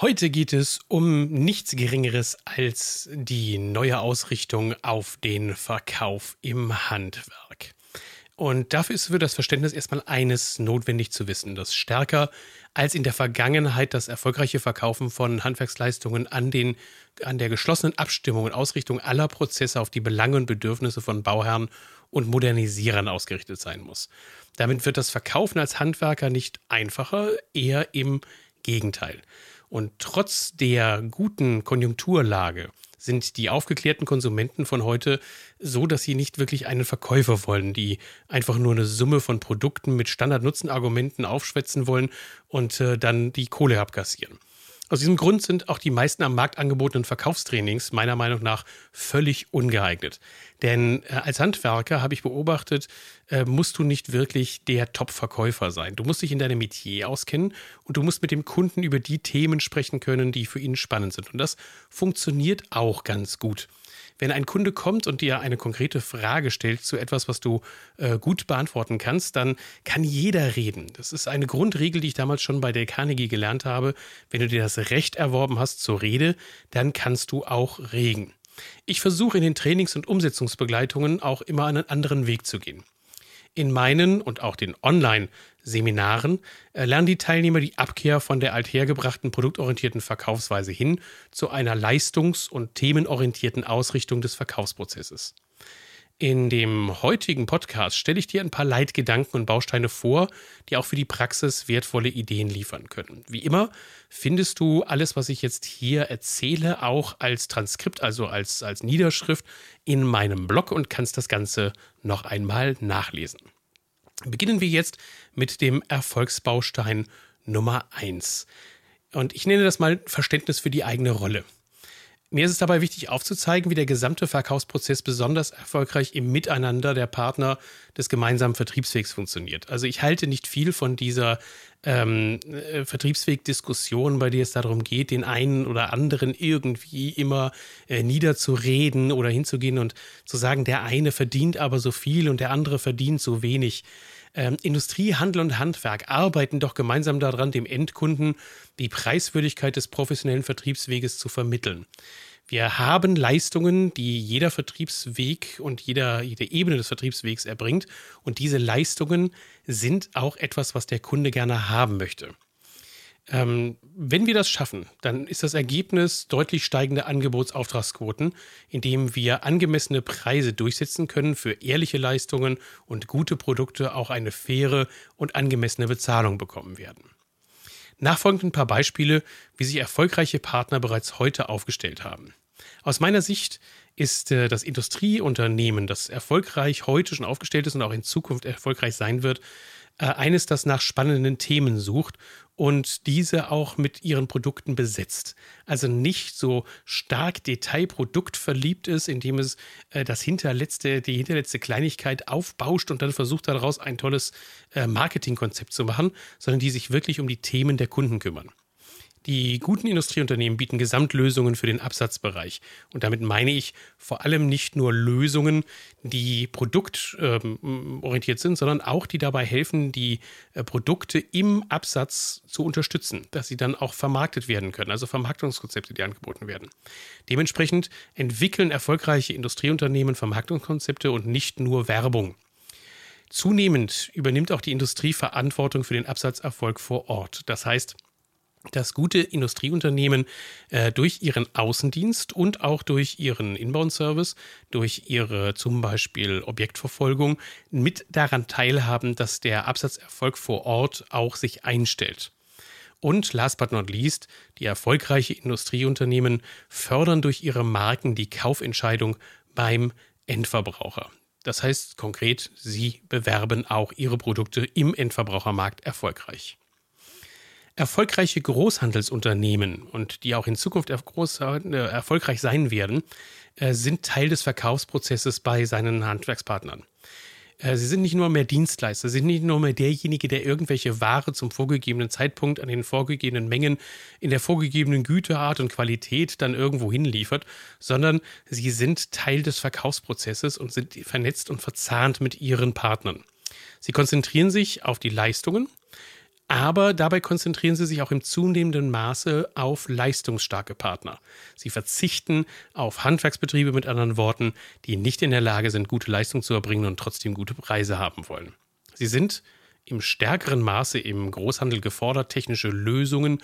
Heute geht es um nichts Geringeres als die neue Ausrichtung auf den Verkauf im Handwerk. Und dafür ist für das Verständnis erstmal eines notwendig zu wissen, dass stärker als in der Vergangenheit das erfolgreiche Verkaufen von Handwerksleistungen an, den, an der geschlossenen Abstimmung und Ausrichtung aller Prozesse auf die Belange und Bedürfnisse von Bauherren und Modernisierern ausgerichtet sein muss. Damit wird das Verkaufen als Handwerker nicht einfacher, eher im Gegenteil. Und trotz der guten Konjunkturlage sind die aufgeklärten Konsumenten von heute so, dass sie nicht wirklich einen Verkäufer wollen, die einfach nur eine Summe von Produkten mit Standardnutzenargumenten aufschwätzen wollen und äh, dann die Kohle abkassieren. Aus diesem Grund sind auch die meisten am Markt angebotenen Verkaufstrainings meiner Meinung nach völlig ungeeignet. Denn äh, als Handwerker habe ich beobachtet, äh, musst du nicht wirklich der Top-Verkäufer sein. Du musst dich in deinem Metier auskennen und du musst mit dem Kunden über die Themen sprechen können, die für ihn spannend sind. Und das funktioniert auch ganz gut. Wenn ein Kunde kommt und dir eine konkrete Frage stellt zu etwas, was du äh, gut beantworten kannst, dann kann jeder reden. Das ist eine Grundregel, die ich damals schon bei der Carnegie gelernt habe. Wenn du dir das Recht erworben hast zur Rede, dann kannst du auch reden. Ich versuche in den Trainings- und Umsetzungsbegleitungen auch immer einen anderen Weg zu gehen. In meinen und auch den Online-Seminaren äh, lernen die Teilnehmer die Abkehr von der althergebrachten produktorientierten Verkaufsweise hin zu einer leistungs- und themenorientierten Ausrichtung des Verkaufsprozesses. In dem heutigen Podcast stelle ich dir ein paar Leitgedanken und Bausteine vor, die auch für die Praxis wertvolle Ideen liefern können. Wie immer findest du alles, was ich jetzt hier erzähle, auch als Transkript, also als, als Niederschrift in meinem Blog und kannst das Ganze noch einmal nachlesen. Beginnen wir jetzt mit dem Erfolgsbaustein Nummer 1. Und ich nenne das mal Verständnis für die eigene Rolle. Mir ist es dabei wichtig aufzuzeigen, wie der gesamte Verkaufsprozess besonders erfolgreich im Miteinander der Partner des gemeinsamen Vertriebswegs funktioniert. Also ich halte nicht viel von dieser ähm, äh, Vertriebsweg-Diskussion, bei der es darum geht, den einen oder anderen irgendwie immer äh, niederzureden oder hinzugehen und zu sagen, der eine verdient aber so viel und der andere verdient so wenig. Ähm, Industrie, Handel und Handwerk arbeiten doch gemeinsam daran, dem Endkunden die Preiswürdigkeit des professionellen Vertriebsweges zu vermitteln. Wir haben Leistungen, die jeder Vertriebsweg und jeder, jede Ebene des Vertriebswegs erbringt. Und diese Leistungen sind auch etwas, was der Kunde gerne haben möchte. Ähm, wenn wir das schaffen, dann ist das Ergebnis deutlich steigende Angebotsauftragsquoten, indem wir angemessene Preise durchsetzen können für ehrliche Leistungen und gute Produkte auch eine faire und angemessene Bezahlung bekommen werden. Nachfolgend ein paar Beispiele, wie sich erfolgreiche Partner bereits heute aufgestellt haben. Aus meiner Sicht ist äh, das Industrieunternehmen, das erfolgreich heute schon aufgestellt ist und auch in Zukunft erfolgreich sein wird, äh, eines, das nach spannenden Themen sucht und diese auch mit ihren Produkten besetzt. Also nicht so stark detailproduktverliebt ist, indem es äh, das hinterletzte, die hinterletzte Kleinigkeit aufbauscht und dann versucht daraus ein tolles äh, Marketingkonzept zu machen, sondern die sich wirklich um die Themen der Kunden kümmern. Die guten Industrieunternehmen bieten Gesamtlösungen für den Absatzbereich. Und damit meine ich vor allem nicht nur Lösungen, die produktorientiert sind, sondern auch die dabei helfen, die äh, Produkte im Absatz zu unterstützen, dass sie dann auch vermarktet werden können, also Vermarktungskonzepte, die angeboten werden. Dementsprechend entwickeln erfolgreiche Industrieunternehmen Vermarktungskonzepte und nicht nur Werbung. Zunehmend übernimmt auch die Industrie Verantwortung für den Absatzerfolg vor Ort. Das heißt, dass gute Industrieunternehmen äh, durch ihren Außendienst und auch durch ihren Inbound-Service, durch ihre zum Beispiel Objektverfolgung mit daran teilhaben, dass der Absatzerfolg vor Ort auch sich einstellt. Und last but not least, die erfolgreiche Industrieunternehmen fördern durch ihre Marken die Kaufentscheidung beim Endverbraucher. Das heißt konkret, sie bewerben auch ihre Produkte im Endverbrauchermarkt erfolgreich. Erfolgreiche Großhandelsunternehmen und die auch in Zukunft groß, äh, erfolgreich sein werden, äh, sind Teil des Verkaufsprozesses bei seinen Handwerkspartnern. Äh, sie sind nicht nur mehr Dienstleister, sie sind nicht nur mehr derjenige, der irgendwelche Ware zum vorgegebenen Zeitpunkt an den vorgegebenen Mengen in der vorgegebenen Güteart und Qualität dann irgendwo hinliefert, sondern sie sind Teil des Verkaufsprozesses und sind vernetzt und verzahnt mit ihren Partnern. Sie konzentrieren sich auf die Leistungen, Aber dabei konzentrieren sie sich auch im zunehmenden Maße auf leistungsstarke Partner. Sie verzichten auf Handwerksbetriebe mit anderen Worten, die nicht in der Lage sind, gute Leistung zu erbringen und trotzdem gute Preise haben wollen. Sie sind im stärkeren Maße im Großhandel gefordert, technische Lösungen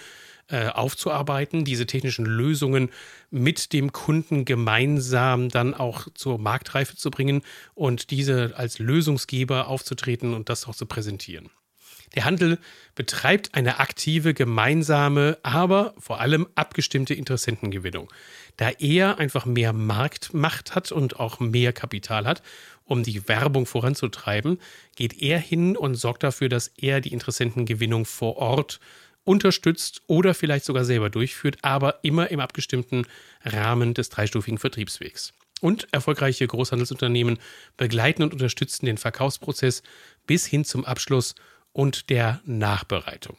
äh, aufzuarbeiten, diese technischen Lösungen mit dem Kunden gemeinsam dann auch zur Marktreife zu bringen und diese als Lösungsgeber aufzutreten und das auch zu präsentieren. Der Handel betreibt eine aktive, gemeinsame, aber vor allem abgestimmte Interessentengewinnung, da er einfach mehr Marktmacht hat und auch mehr Kapital hat, um die Werbung voranzutreiben, geht er hin und sorgt dafür, dass er die Interessentengewinnung vor Ort unterstützt oder vielleicht sogar selber durchführt, aber immer im abgestimmten Rahmen des dreistufigen Vertriebswegs. Und erfolgreiche Großhandelsunternehmen begleiten und unterstützen den Verkaufsprozess bis hin zum Abschluss und der Nachbereitung.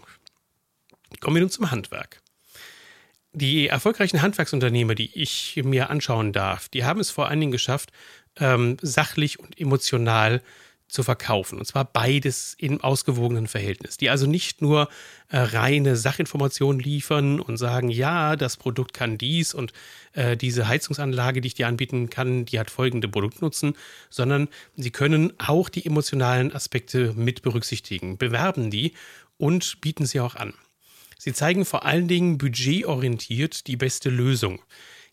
Kommen wir nun zum Handwerk. Die erfolgreichen Handwerksunternehmer, die ich mir anschauen darf, die haben es vor allen Dingen geschafft, ähm, sachlich und emotional zu verkaufen. Und zwar beides im ausgewogenen Verhältnis. Die also nicht nur äh, reine Sachinformationen liefern und sagen, ja, das Produkt kann dies und äh, diese Heizungsanlage, die ich dir anbieten kann, die hat folgende Produktnutzen, sondern sie können auch die emotionalen Aspekte mit berücksichtigen, bewerben die und bieten sie auch an. Sie zeigen vor allen Dingen budgetorientiert die beste Lösung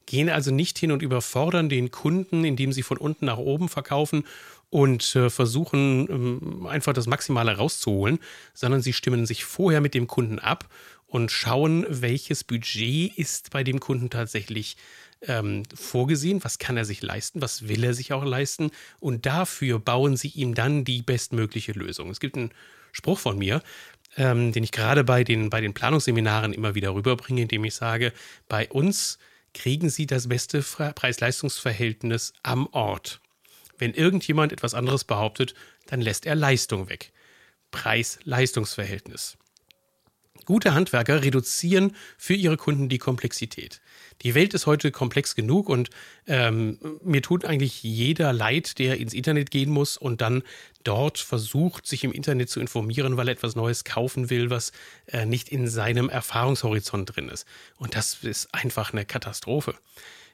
gehen also nicht hin und überfordern den Kunden, indem sie von unten nach oben verkaufen und äh, versuchen ähm, einfach das Maximale rauszuholen, sondern sie stimmen sich vorher mit dem Kunden ab und schauen, welches Budget ist bei dem Kunden tatsächlich ähm, vorgesehen, was kann er sich leisten, was will er sich auch leisten und dafür bauen sie ihm dann die bestmögliche Lösung. Es gibt einen Spruch von mir, ähm, den ich gerade bei den, bei den Planungsseminaren immer wieder rüberbringe, indem ich sage, bei uns kriegen Sie das beste Preis-Leistungs-Verhältnis am Ort. Wenn irgendjemand etwas anderes behauptet, dann lässt er Leistung weg. Preis-Leistungs-Verhältnis. Gute Handwerker reduzieren für ihre Kunden die Komplexität. Die Welt ist heute komplex genug und ähm, mir tut eigentlich jeder leid, der ins Internet gehen muss und dann dort versucht, sich im Internet zu informieren, weil er etwas Neues kaufen will, was äh, nicht in seinem Erfahrungshorizont drin ist. Und das ist einfach eine Katastrophe.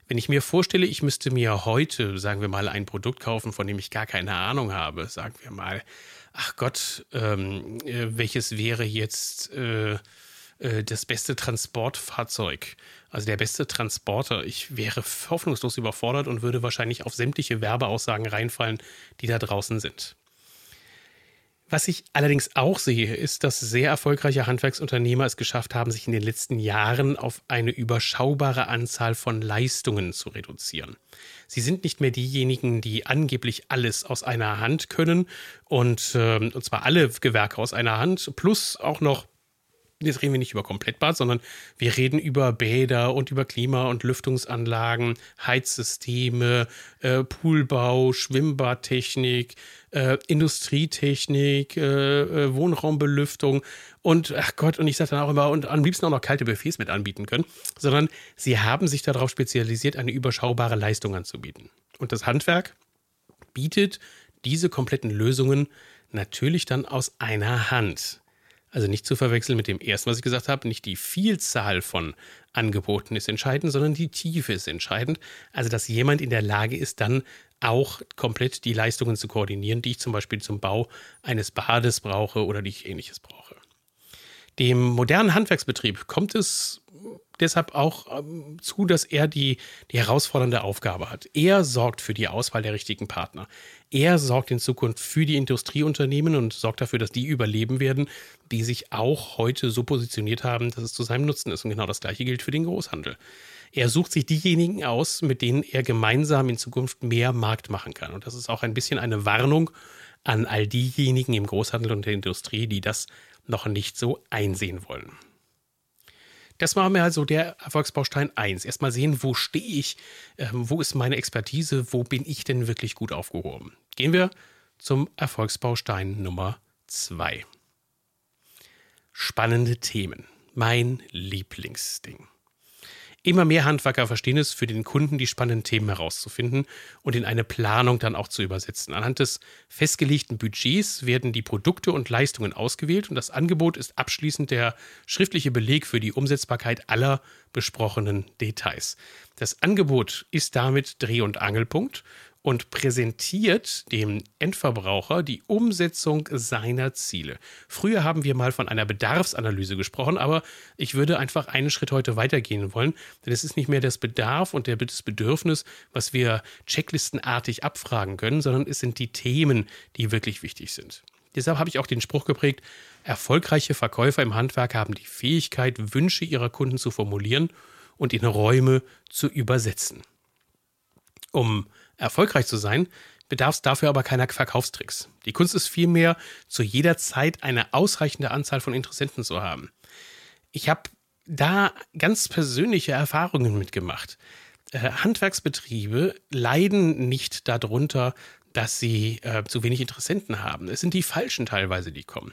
Wenn ich mir vorstelle, ich müsste mir heute, sagen wir mal, ein Produkt kaufen, von dem ich gar keine Ahnung habe, sagen wir mal, ach Gott, ähm, äh, welches wäre jetzt äh, äh, das beste Transportfahrzeug, also der beste Transporter. Ich wäre hoffnungslos überfordert und würde wahrscheinlich auf sämtliche Werbeaussagen reinfallen, die da draußen sind. Was ich allerdings auch sehe, ist, dass sehr erfolgreiche Handwerksunternehmer es geschafft haben, sich in den letzten Jahren auf eine überschaubare Anzahl von Leistungen zu reduzieren. Sie sind nicht mehr diejenigen, die angeblich alles aus einer Hand können und, äh, und zwar alle Gewerke aus einer Hand, plus auch noch jetzt reden wir nicht über Komplettbad, sondern wir reden über Bäder und über Klima- und Lüftungsanlagen, Heizsysteme, äh, Poolbau, Schwimmbadtechnik, äh, Industrietechnik, äh, äh, Wohnraumbelüftung und ach Gott, und ich sage dann auch immer, und am liebsten auch noch kalte Buffets mit anbieten können, sondern sie haben sich darauf spezialisiert, eine überschaubare Leistung anzubieten. Und das Handwerk bietet diese kompletten Lösungen natürlich dann aus einer Hand. Also nicht zu verwechseln mit dem ersten, was ich gesagt habe. Nicht die Vielzahl von Angeboten ist entscheidend, sondern die Tiefe ist entscheidend. Also dass jemand in der Lage ist, dann auch komplett die Leistungen zu koordinieren, die ich zum Beispiel zum Bau eines Bades brauche oder die ich ähnliches brauche. Dem modernen Handwerksbetrieb kommt es deshalb auch ähm, zu, dass er die, die herausfordernde Aufgabe hat. Er sorgt für die Auswahl der richtigen Partner. Er sorgt in Zukunft für die Industrieunternehmen und sorgt dafür, dass die überleben werden, die sich auch heute so positioniert haben, dass es zu seinem Nutzen ist. Und genau das gleiche gilt für den Großhandel. Er sucht sich diejenigen aus, mit denen er gemeinsam in Zukunft mehr Markt machen kann. Und das ist auch ein bisschen eine Warnung an all diejenigen im Großhandel und der Industrie, die das noch nicht so einsehen wollen. Das war mir also der Erfolgsbaustein 1. Erstmal sehen, wo stehe ich, äh, wo ist meine Expertise, wo bin ich denn wirklich gut aufgehoben. Gehen wir zum Erfolgsbaustein Nummer 2. Spannende Themen. Mein Lieblingsding. Immer mehr Handwerker verstehen es, für den Kunden die spannenden Themen herauszufinden und in eine Planung dann auch zu übersetzen. Anhand des festgelegten Budgets werden die Produkte und Leistungen ausgewählt und das Angebot ist abschließend der schriftliche Beleg für die Umsetzbarkeit aller besprochenen Details. Das Angebot ist damit Dreh- und Angelpunkt und präsentiert dem Endverbraucher die Umsetzung seiner Ziele. Früher haben wir mal von einer Bedarfsanalyse gesprochen, aber ich würde einfach einen Schritt heute weitergehen wollen, denn es ist nicht mehr das Bedarf und das Bedürfnis, was wir checklistenartig abfragen können, sondern es sind die Themen, die wirklich wichtig sind. Deshalb habe ich auch den Spruch geprägt, erfolgreiche Verkäufer im Handwerk haben die Fähigkeit, Wünsche ihrer Kunden zu formulieren und in Räume zu übersetzen. Um erfolgreich zu sein, bedarf es dafür aber keiner Verkaufstricks. Die Kunst ist vielmehr, zu jeder Zeit eine ausreichende Anzahl von Interessenten zu haben. Ich habe da ganz persönliche Erfahrungen mitgemacht. Äh, Handwerksbetriebe leiden nicht darunter, dass sie äh, zu wenig Interessenten haben. Es sind die falschen teilweise, die kommen.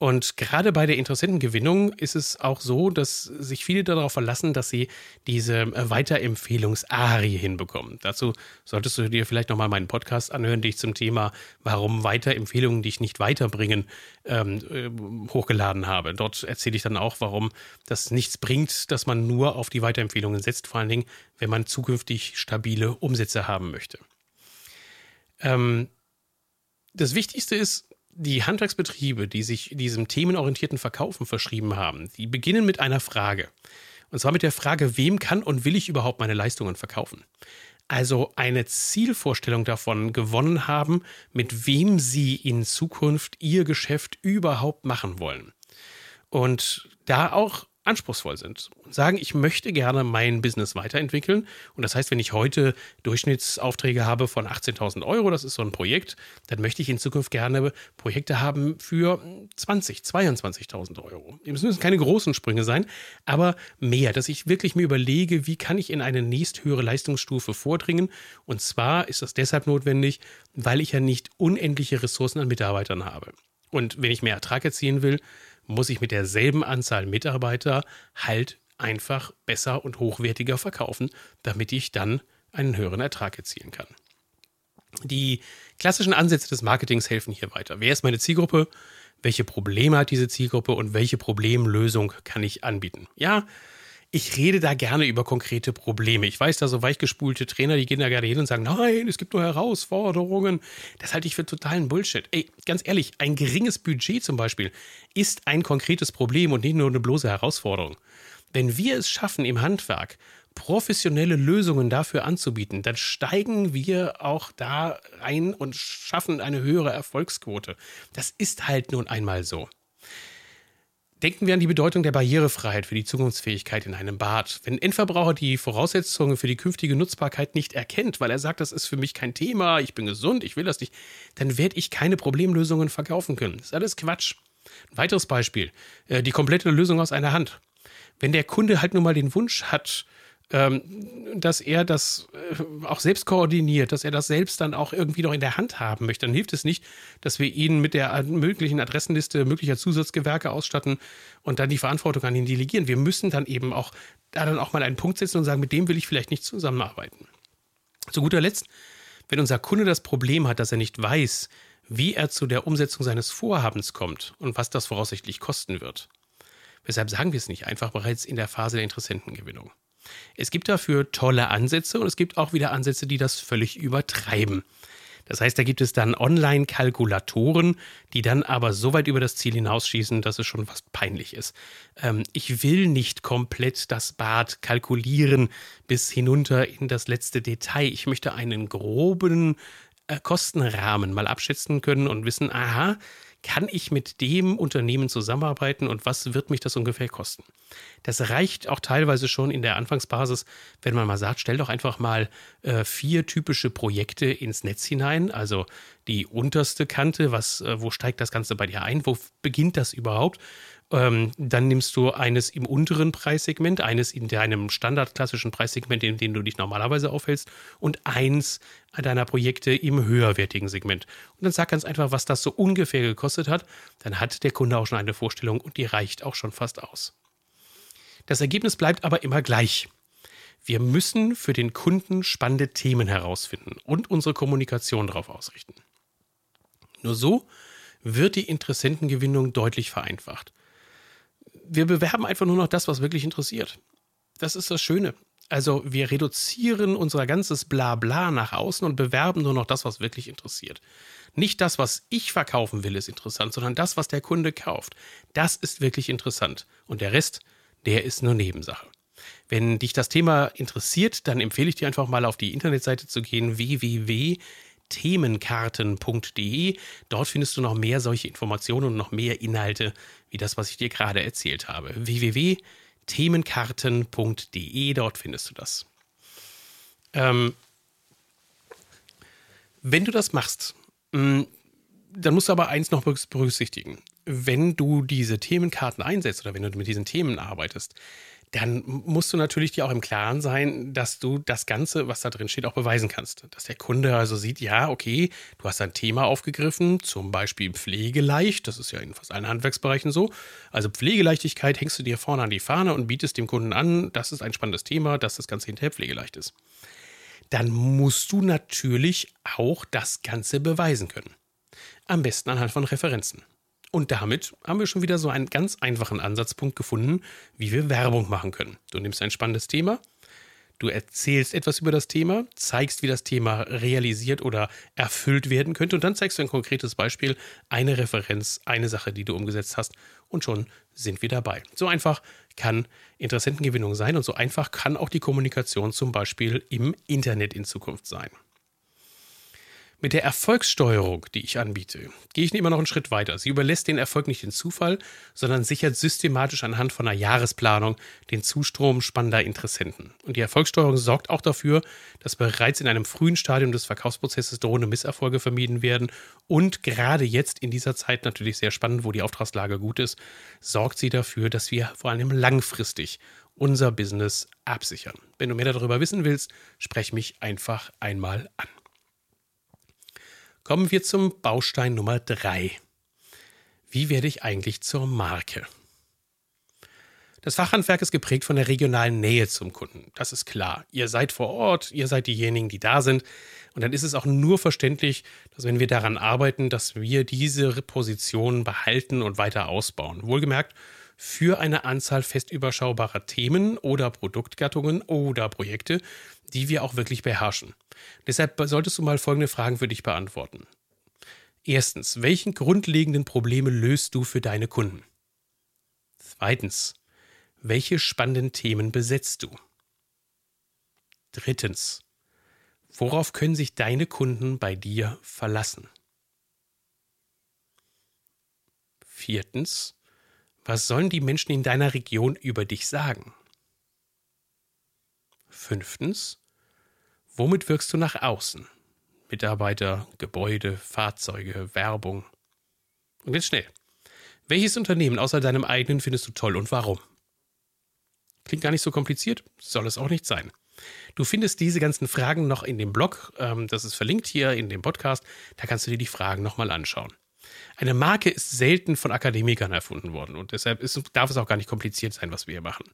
Und gerade bei der Interessentengewinnung ist es auch so, dass sich viele darauf verlassen, dass sie diese äh, Weiterempfehlungsarie hinbekommen. Dazu solltest du dir vielleicht nochmal meinen Podcast anhören, den ich zum Thema Warum Weiterempfehlungen dich nicht weiterbringen ähm, äh, hochgeladen habe. Dort erzähle ich dann auch, warum das nichts bringt, dass man nur auf die Weiterempfehlungen setzt, vor allen Dingen, wenn man zukünftig stabile Umsätze haben möchte. Ähm, das Wichtigste ist, die Handwerksbetriebe, die sich diesem themenorientierten Verkaufen verschrieben haben, die beginnen mit einer Frage. Und zwar mit der Frage, wem kann und will ich überhaupt meine Leistungen verkaufen? Also eine Zielvorstellung davon gewonnen haben, mit wem sie in Zukunft ihr Geschäft überhaupt machen wollen. Und da auch anspruchsvoll sind und sagen, ich möchte gerne mein Business weiterentwickeln. Und das heißt, wenn ich heute Durchschnittsaufträge habe von 18.000 Euro, das ist so ein Projekt, dann möchte ich in Zukunft gerne Projekte haben für 20, 22.000 Euro. Es müssen keine großen Sprünge sein, aber mehr, dass ich wirklich mir überlege, wie kann ich in eine nächsthöhere Leistungsstufe vordringen. Und zwar ist das deshalb notwendig, weil ich ja nicht unendliche Ressourcen an Mitarbeitern habe. Und wenn ich mehr Ertrag erzielen will, muss ich mit derselben Anzahl Mitarbeiter halt einfach besser und hochwertiger verkaufen, damit ich dann einen höheren Ertrag erzielen kann. Die klassischen Ansätze des Marketings helfen hier weiter. Wer ist meine Zielgruppe? Welche Probleme hat diese Zielgruppe und welche Problemlösung kann ich anbieten? Ja, ich rede da gerne über konkrete Probleme. Ich weiß, da so weichgespulte Trainer, die gehen da gerne hin und sagen, nein, es gibt nur Herausforderungen. Das halte ich für totalen Bullshit. Ey, ganz ehrlich, ein geringes Budget zum Beispiel ist ein konkretes Problem und nicht nur eine bloße Herausforderung. Wenn wir es schaffen, im Handwerk professionelle Lösungen dafür anzubieten, dann steigen wir auch da ein und schaffen eine höhere Erfolgsquote. Das ist halt nun einmal so. Denken wir an die Bedeutung der Barrierefreiheit für die Zukunftsfähigkeit in einem Bad. Wenn ein Endverbraucher die Voraussetzungen für die künftige Nutzbarkeit nicht erkennt, weil er sagt, das ist für mich kein Thema, ich bin gesund, ich will das nicht, dann werde ich keine Problemlösungen verkaufen können. Das ist alles Quatsch. Ein weiteres Beispiel, äh, die komplette Lösung aus einer Hand. Wenn der Kunde halt nur mal den Wunsch hat, dass er das äh, auch selbst koordiniert, dass er das selbst dann auch irgendwie noch in der Hand haben möchte. Dann hilft es nicht, dass wir ihn mit der möglichen Adressenliste möglicher Zusatzgewerke ausstatten und dann die Verantwortung an ihn delegieren. Wir müssen dann eben auch da dann auch mal einen Punkt setzen und sagen, mit dem will ich vielleicht nicht zusammenarbeiten. Zu guter Letzt, wenn unser Kunde das Problem hat, dass er nicht weiß, wie er zu der Umsetzung seines Vorhabens kommt und was das voraussichtlich kosten wird. Weshalb sagen wir es nicht einfach bereits in der Phase der Interessentengewinnung? Es gibt dafür tolle Ansätze und es gibt auch wieder Ansätze, die das völlig übertreiben. Das heißt, da gibt es dann Online-Kalkulatoren, die dann aber so weit über das Ziel hinausschießen, dass es schon fast peinlich ist. Ähm, ich will nicht komplett das Bad kalkulieren bis hinunter in das letzte Detail. Ich möchte einen groben äh, Kostenrahmen mal abschätzen können und wissen, aha, kann ich mit dem Unternehmen zusammenarbeiten und was wird mich das ungefähr kosten? Das reicht auch teilweise schon in der Anfangsbasis, wenn man mal sagt, stell doch einfach mal äh, vier typische Projekte ins Netz hinein, also die unterste Kante, was, äh, wo steigt das Ganze bei dir ein, wo beginnt das überhaupt? Ähm, dann nimmst du eines im unteren Preissegment, eines in deinem standardklassischen Preissegment, in dem du dich normalerweise aufhältst, und eins deiner Projekte im höherwertigen Segment. Und dann sag ganz einfach, was das so ungefähr gekostet hat. Dann hat der Kunde auch schon eine Vorstellung und die reicht auch schon fast aus. Das Ergebnis bleibt aber immer gleich. Wir müssen für den Kunden spannende Themen herausfinden und unsere Kommunikation darauf ausrichten. Nur so wird die Interessentengewinnung deutlich vereinfacht. Wir bewerben einfach nur noch das, was wirklich interessiert. Das ist das Schöne. Also wir reduzieren unser ganzes Blabla nach außen und bewerben nur noch das, was wirklich interessiert. Nicht das, was ich verkaufen will, ist interessant, sondern das, was der Kunde kauft. Das ist wirklich interessant. Und der Rest, der ist nur Nebensache. Wenn dich das Thema interessiert, dann empfehle ich dir einfach mal auf die Internetseite zu gehen www.themenkarten.de. Dort findest du noch mehr solche Informationen und noch mehr Inhalte wie das, was ich dir gerade erzählt habe. www.themenkarten.de themenkarten.de, dort findest du das. Ähm, wenn du das machst, mm, dann musst du aber eins noch berücksichtigen. Wenn du diese Themenkarten einsetzt oder wenn du mit diesen Themen arbeitest, dann musst du natürlich dir auch im Klaren sein, dass du das Ganze, was da drin steht, auch beweisen kannst. Dass der Kunde also sieht, ja, okay, du hast ein Thema aufgegriffen, zum Beispiel Pflegeleicht, das ist ja in fast allen Handwerksbereichen so. Also Pflegeleichtigkeit hängst du dir vorne an die Fahne und bietest dem Kunden an, das ist ein spannendes Thema, dass das Ganze hinterher pflegeleicht ist. Dann musst du natürlich auch das Ganze beweisen können. Am besten anhand von Referenzen. Und damit haben wir schon wieder so einen ganz einfachen Ansatzpunkt gefunden, wie wir Werbung machen können. Du nimmst ein spannendes Thema, du erzählst etwas über das Thema, zeigst, wie das Thema realisiert oder erfüllt werden könnte und dann zeigst du ein konkretes Beispiel, eine Referenz, eine Sache, die du umgesetzt hast und schon sind wir dabei. So einfach kann Interessentengewinnung sein und so einfach kann auch die Kommunikation zum Beispiel im Internet in Zukunft sein. Mit der Erfolgssteuerung, die ich anbiete, gehe ich immer noch einen Schritt weiter. Sie überlässt den Erfolg nicht den Zufall, sondern sichert systematisch anhand von einer Jahresplanung den Zustrom spannender Interessenten. Und die Erfolgssteuerung sorgt auch dafür, dass bereits in einem frühen Stadium des Verkaufsprozesses drohende Misserfolge vermieden werden. Und gerade jetzt in dieser Zeit natürlich sehr spannend, wo die Auftragslage gut ist, sorgt sie dafür, dass wir vor allem langfristig unser Business absichern. Wenn du mehr darüber wissen willst, sprech mich einfach einmal an. Kommen wir zum Baustein Nummer 3. Wie werde ich eigentlich zur Marke? Das Fachhandwerk ist geprägt von der regionalen Nähe zum Kunden. Das ist klar. Ihr seid vor Ort, ihr seid diejenigen, die da sind. Und dann ist es auch nur verständlich, dass wenn wir daran arbeiten, dass wir diese Position behalten und weiter ausbauen. Wohlgemerkt, für eine Anzahl fest überschaubarer Themen oder Produktgattungen oder Projekte, die wir auch wirklich beherrschen. Deshalb solltest du mal folgende Fragen für dich beantworten. Erstens, welchen grundlegenden Probleme löst du für deine Kunden? Zweitens, welche spannenden Themen besetzt du? Drittens, worauf können sich deine Kunden bei dir verlassen? Viertens, was sollen die Menschen in deiner Region über dich sagen? Fünftens, womit wirkst du nach außen? Mitarbeiter, Gebäude, Fahrzeuge, Werbung. Und jetzt schnell. Welches Unternehmen außer deinem eigenen findest du toll und warum? Klingt gar nicht so kompliziert, soll es auch nicht sein. Du findest diese ganzen Fragen noch in dem Blog, ähm, das ist verlinkt hier in dem Podcast, da kannst du dir die Fragen nochmal anschauen. Eine Marke ist selten von Akademikern erfunden worden und deshalb ist, darf es auch gar nicht kompliziert sein, was wir hier machen.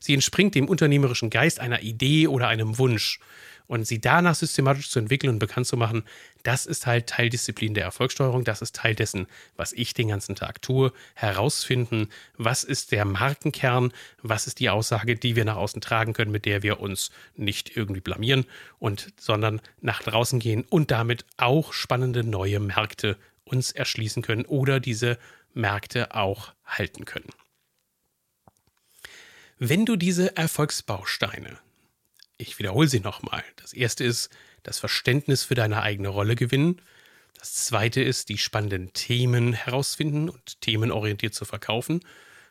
Sie entspringt dem unternehmerischen Geist einer Idee oder einem Wunsch. Und sie danach systematisch zu entwickeln und bekannt zu machen, das ist halt Teil Disziplin der Erfolgssteuerung, das ist Teil dessen, was ich den ganzen Tag tue. Herausfinden, was ist der Markenkern, was ist die Aussage, die wir nach außen tragen können, mit der wir uns nicht irgendwie blamieren und sondern nach draußen gehen und damit auch spannende neue Märkte uns erschließen können oder diese Märkte auch halten können. Wenn du diese Erfolgsbausteine, ich wiederhole sie nochmal, das erste ist das Verständnis für deine eigene Rolle gewinnen, das zweite ist die spannenden Themen herausfinden und themenorientiert zu verkaufen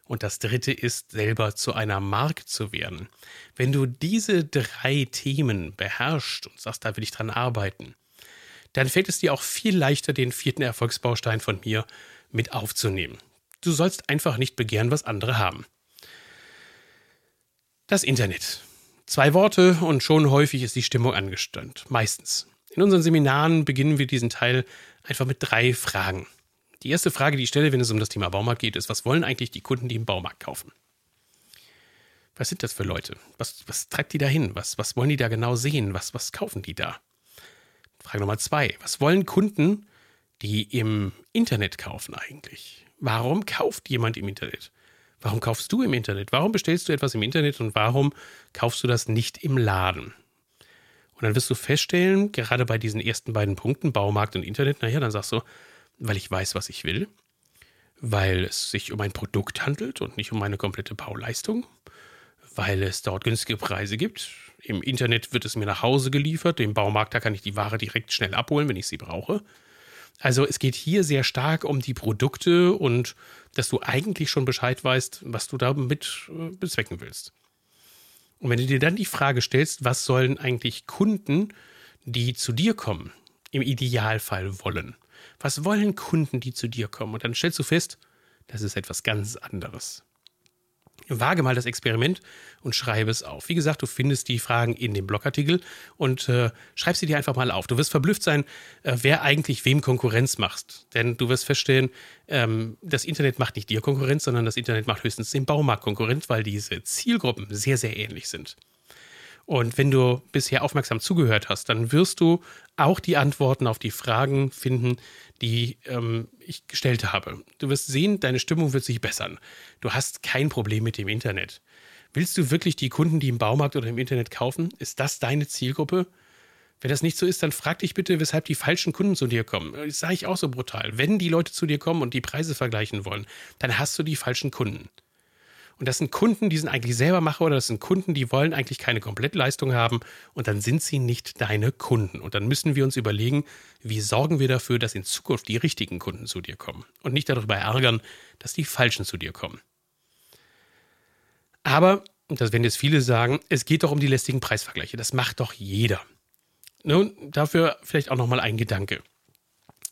und das dritte ist, selber zu einer Marke zu werden. Wenn du diese drei Themen beherrschst und sagst, da will ich dran arbeiten, dann fällt es dir auch viel leichter, den vierten Erfolgsbaustein von mir mit aufzunehmen. Du sollst einfach nicht begehren, was andere haben. Das Internet. Zwei Worte und schon häufig ist die Stimmung angespannt. Meistens. In unseren Seminaren beginnen wir diesen Teil einfach mit drei Fragen. Die erste Frage, die ich stelle, wenn es um das Thema Baumarkt geht, ist, was wollen eigentlich die Kunden, die im Baumarkt kaufen? Was sind das für Leute? Was, was treibt die da hin? Was, was wollen die da genau sehen? Was, was kaufen die da? Frage Nummer zwei. Was wollen Kunden, die im Internet kaufen eigentlich? Warum kauft jemand im Internet? Warum kaufst du im Internet? Warum bestellst du etwas im Internet und warum kaufst du das nicht im Laden? Und dann wirst du feststellen, gerade bei diesen ersten beiden Punkten, Baumarkt und Internet, naja, dann sagst du, weil ich weiß, was ich will, weil es sich um ein Produkt handelt und nicht um eine komplette Bauleistung, weil es dort günstige Preise gibt. Im Internet wird es mir nach Hause geliefert, im Baumarkt, da kann ich die Ware direkt schnell abholen, wenn ich sie brauche. Also es geht hier sehr stark um die Produkte und dass du eigentlich schon Bescheid weißt, was du damit äh, bezwecken willst. Und wenn du dir dann die Frage stellst, was sollen eigentlich Kunden, die zu dir kommen, im Idealfall wollen? Was wollen Kunden, die zu dir kommen? Und dann stellst du fest, das ist etwas ganz anderes. Wage mal das Experiment und schreibe es auf. Wie gesagt, du findest die Fragen in dem Blogartikel und äh, schreib sie dir einfach mal auf. Du wirst verblüfft sein, äh, wer eigentlich wem Konkurrenz macht. Denn du wirst feststellen, ähm, das Internet macht nicht dir Konkurrenz, sondern das Internet macht höchstens den Baumarkt Konkurrenz, weil diese Zielgruppen sehr, sehr ähnlich sind. Und wenn du bisher aufmerksam zugehört hast, dann wirst du auch die Antworten auf die Fragen finden, die ähm, ich gestellt habe. Du wirst sehen, deine Stimmung wird sich bessern. Du hast kein Problem mit dem Internet. Willst du wirklich die Kunden, die im Baumarkt oder im Internet kaufen? Ist das deine Zielgruppe? Wenn das nicht so ist, dann frag dich bitte, weshalb die falschen Kunden zu dir kommen. Das sage ich auch so brutal. Wenn die Leute zu dir kommen und die Preise vergleichen wollen, dann hast du die falschen Kunden. Und das sind Kunden, die sind eigentlich selber Macher oder das sind Kunden, die wollen eigentlich keine Komplettleistung haben und dann sind sie nicht deine Kunden. Und dann müssen wir uns überlegen, wie sorgen wir dafür, dass in Zukunft die richtigen Kunden zu dir kommen und nicht darüber ärgern, dass die falschen zu dir kommen. Aber, und das werden jetzt viele sagen, es geht doch um die lästigen Preisvergleiche. Das macht doch jeder. Nun, dafür vielleicht auch nochmal ein Gedanke.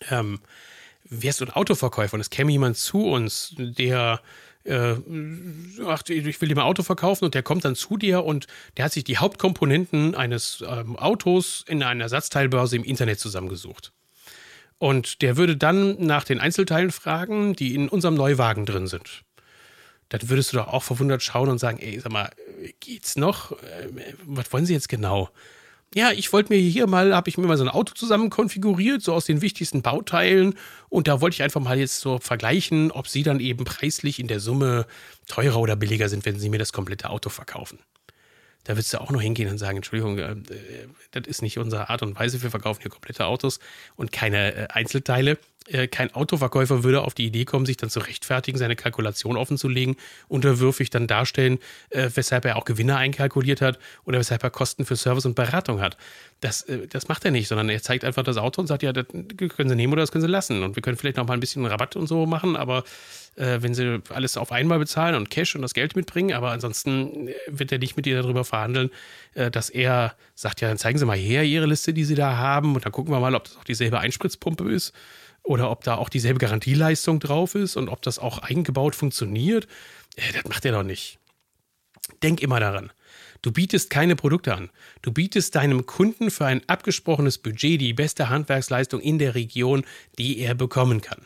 Ähm, wärst du ein Autoverkäufer und es käme jemand zu uns, der äh, ach, ich will dir mal Auto verkaufen und der kommt dann zu dir und der hat sich die Hauptkomponenten eines ähm, Autos in einer Ersatzteilbörse im Internet zusammengesucht. Und der würde dann nach den Einzelteilen fragen, die in unserem Neuwagen drin sind. Dann würdest du doch auch verwundert schauen und sagen, ey, sag mal, geht's noch? Äh, was wollen Sie jetzt genau? Ja, ich wollte mir hier mal, habe ich mir mal so ein Auto zusammen konfiguriert, so aus den wichtigsten Bauteilen. Und da wollte ich einfach mal jetzt so vergleichen, ob sie dann eben preislich in der Summe teurer oder billiger sind, wenn sie mir das komplette Auto verkaufen. Da würdest du auch noch hingehen und sagen, Entschuldigung, äh, das ist nicht unsere Art und Weise, wir verkaufen hier komplette Autos und keine äh, Einzelteile. Äh, kein Autoverkäufer würde auf die Idee kommen, sich dann zu rechtfertigen, seine Kalkulation offenzulegen, unterwürfig dann darstellen, äh, weshalb er auch Gewinne einkalkuliert hat oder weshalb er Kosten für Service und Beratung hat. Das, äh, das macht er nicht, sondern er zeigt einfach das Auto und sagt, ja, das können Sie nehmen oder das können Sie lassen. Und wir können vielleicht noch mal ein bisschen Rabatt und so machen, aber wenn Sie alles auf einmal bezahlen und Cash und das Geld mitbringen, aber ansonsten wird er nicht mit dir darüber verhandeln, dass er sagt, ja, dann zeigen Sie mal her Ihre Liste, die Sie da haben und dann gucken wir mal, ob das auch dieselbe Einspritzpumpe ist oder ob da auch dieselbe Garantieleistung drauf ist und ob das auch eingebaut funktioniert. Äh, das macht er doch nicht. Denk immer daran. Du bietest keine Produkte an. Du bietest deinem Kunden für ein abgesprochenes Budget die beste Handwerksleistung in der Region, die er bekommen kann.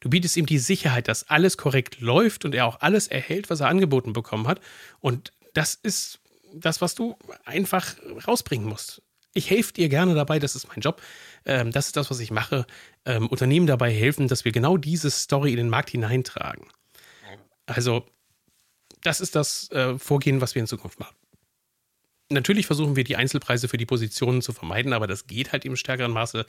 Du bietest ihm die Sicherheit, dass alles korrekt läuft und er auch alles erhält, was er angeboten bekommen hat. Und das ist das, was du einfach rausbringen musst. Ich helfe dir gerne dabei, das ist mein Job. Ähm, das ist das, was ich mache. Ähm, Unternehmen dabei helfen, dass wir genau diese Story in den Markt hineintragen. Also, das ist das äh, Vorgehen, was wir in Zukunft machen. Natürlich versuchen wir die Einzelpreise für die Positionen zu vermeiden, aber das geht halt im stärkeren Maße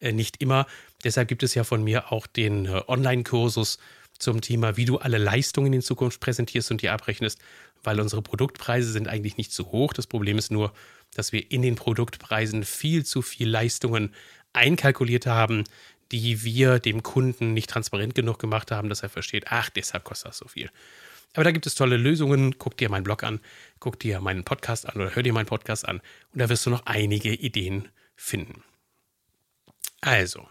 äh, nicht immer. Deshalb gibt es ja von mir auch den äh, Online-Kursus zum Thema, wie du alle Leistungen in Zukunft präsentierst und die abrechnest, weil unsere Produktpreise sind eigentlich nicht zu hoch. Das Problem ist nur, dass wir in den Produktpreisen viel zu viel Leistungen einkalkuliert haben, die wir dem Kunden nicht transparent genug gemacht haben, dass er versteht, ach, deshalb kostet das so viel. Aber da gibt es tolle Lösungen. Guck dir meinen Blog an, guck dir meinen Podcast an oder hör dir meinen Podcast an und da wirst du noch einige Ideen finden. Also,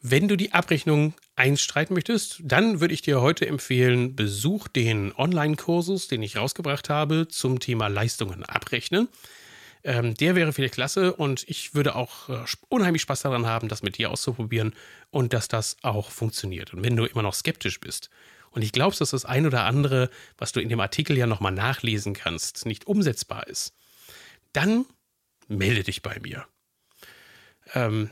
wenn du die Abrechnung einstreiten möchtest, dann würde ich dir heute empfehlen, besuch den Online-Kursus, den ich rausgebracht habe zum Thema Leistungen abrechnen. Ähm, der wäre vielleicht klasse und ich würde auch äh, unheimlich Spaß daran haben, das mit dir auszuprobieren und dass das auch funktioniert. Und wenn du immer noch skeptisch bist und ich glaube, dass das ein oder andere, was du in dem Artikel ja nochmal nachlesen kannst, nicht umsetzbar ist, dann melde dich bei mir. Ähm,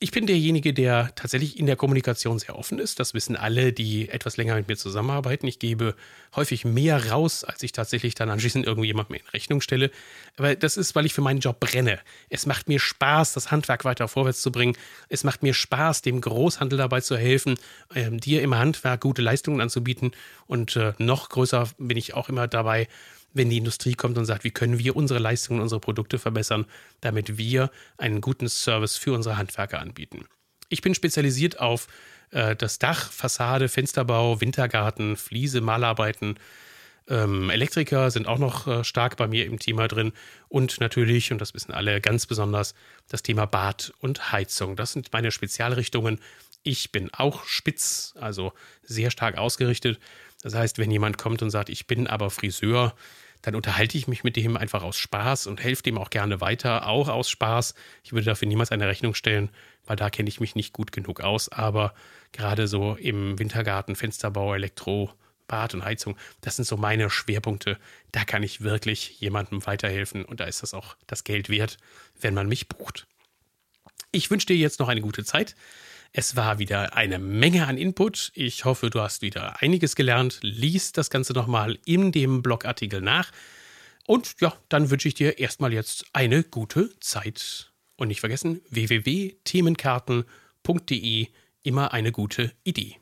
ich bin derjenige, der tatsächlich in der Kommunikation sehr offen ist. Das wissen alle, die etwas länger mit mir zusammenarbeiten. Ich gebe häufig mehr raus, als ich tatsächlich dann anschließend irgendjemandem in Rechnung stelle. Aber das ist, weil ich für meinen Job brenne. Es macht mir Spaß, das Handwerk weiter vorwärts zu bringen. Es macht mir Spaß, dem Großhandel dabei zu helfen, äh, dir im Handwerk gute Leistungen anzubieten. Und äh, noch größer bin ich auch immer dabei, wenn die Industrie kommt und sagt, wie können wir unsere Leistungen, unsere Produkte verbessern, damit wir einen guten Service für unsere Handwerker anbieten. Ich bin spezialisiert auf äh, das Dach, Fassade, Fensterbau, Wintergarten, Fliese, Malarbeiten. Ähm, Elektriker sind auch noch äh, stark bei mir im Thema drin. Und natürlich, und das wissen alle ganz besonders, das Thema Bad und Heizung. Das sind meine Spezialrichtungen. Ich bin auch spitz, also sehr stark ausgerichtet. Das heißt, wenn jemand kommt und sagt, ich bin aber Friseur, dann unterhalte ich mich mit dem einfach aus Spaß und helfe dem auch gerne weiter, auch aus Spaß. Ich würde dafür niemals eine Rechnung stellen, weil da kenne ich mich nicht gut genug aus. Aber gerade so im Wintergarten, Fensterbau, Elektro, Bad und Heizung, das sind so meine Schwerpunkte. Da kann ich wirklich jemandem weiterhelfen und da ist das auch das Geld wert, wenn man mich bucht. Ich wünsche dir jetzt noch eine gute Zeit. Es war wieder eine Menge an Input. Ich hoffe, du hast wieder einiges gelernt. Lies das Ganze nochmal in dem Blogartikel nach. Und ja, dann wünsche ich dir erstmal jetzt eine gute Zeit. Und nicht vergessen, www.themenkarten.de, immer eine gute Idee.